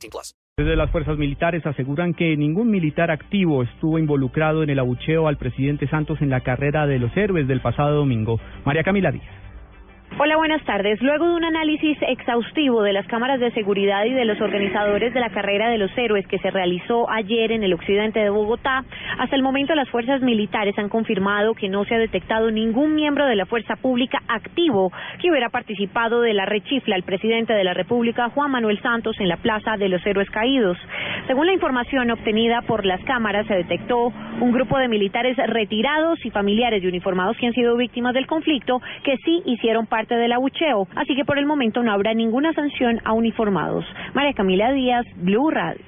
18 plus. Desde las fuerzas militares aseguran que ningún militar activo estuvo involucrado en el abucheo al presidente Santos en la carrera de los héroes del pasado domingo. María Camila Díaz. Hola, buenas tardes. Luego de un análisis exhaustivo de las cámaras de seguridad y de los organizadores de la carrera de los héroes que se realizó ayer en el occidente de Bogotá, hasta el momento las fuerzas militares han confirmado que no se ha detectado ningún miembro de la fuerza pública activo que hubiera participado de la rechifla al presidente de la República, Juan Manuel Santos, en la Plaza de los Héroes Caídos. Según la información obtenida por las cámaras, se detectó un grupo de militares retirados y familiares de uniformados que han sido víctimas del conflicto que sí hicieron parte del abucheo, así que por el momento no habrá ninguna sanción a uniformados. María Camila Díaz, Blue Radio.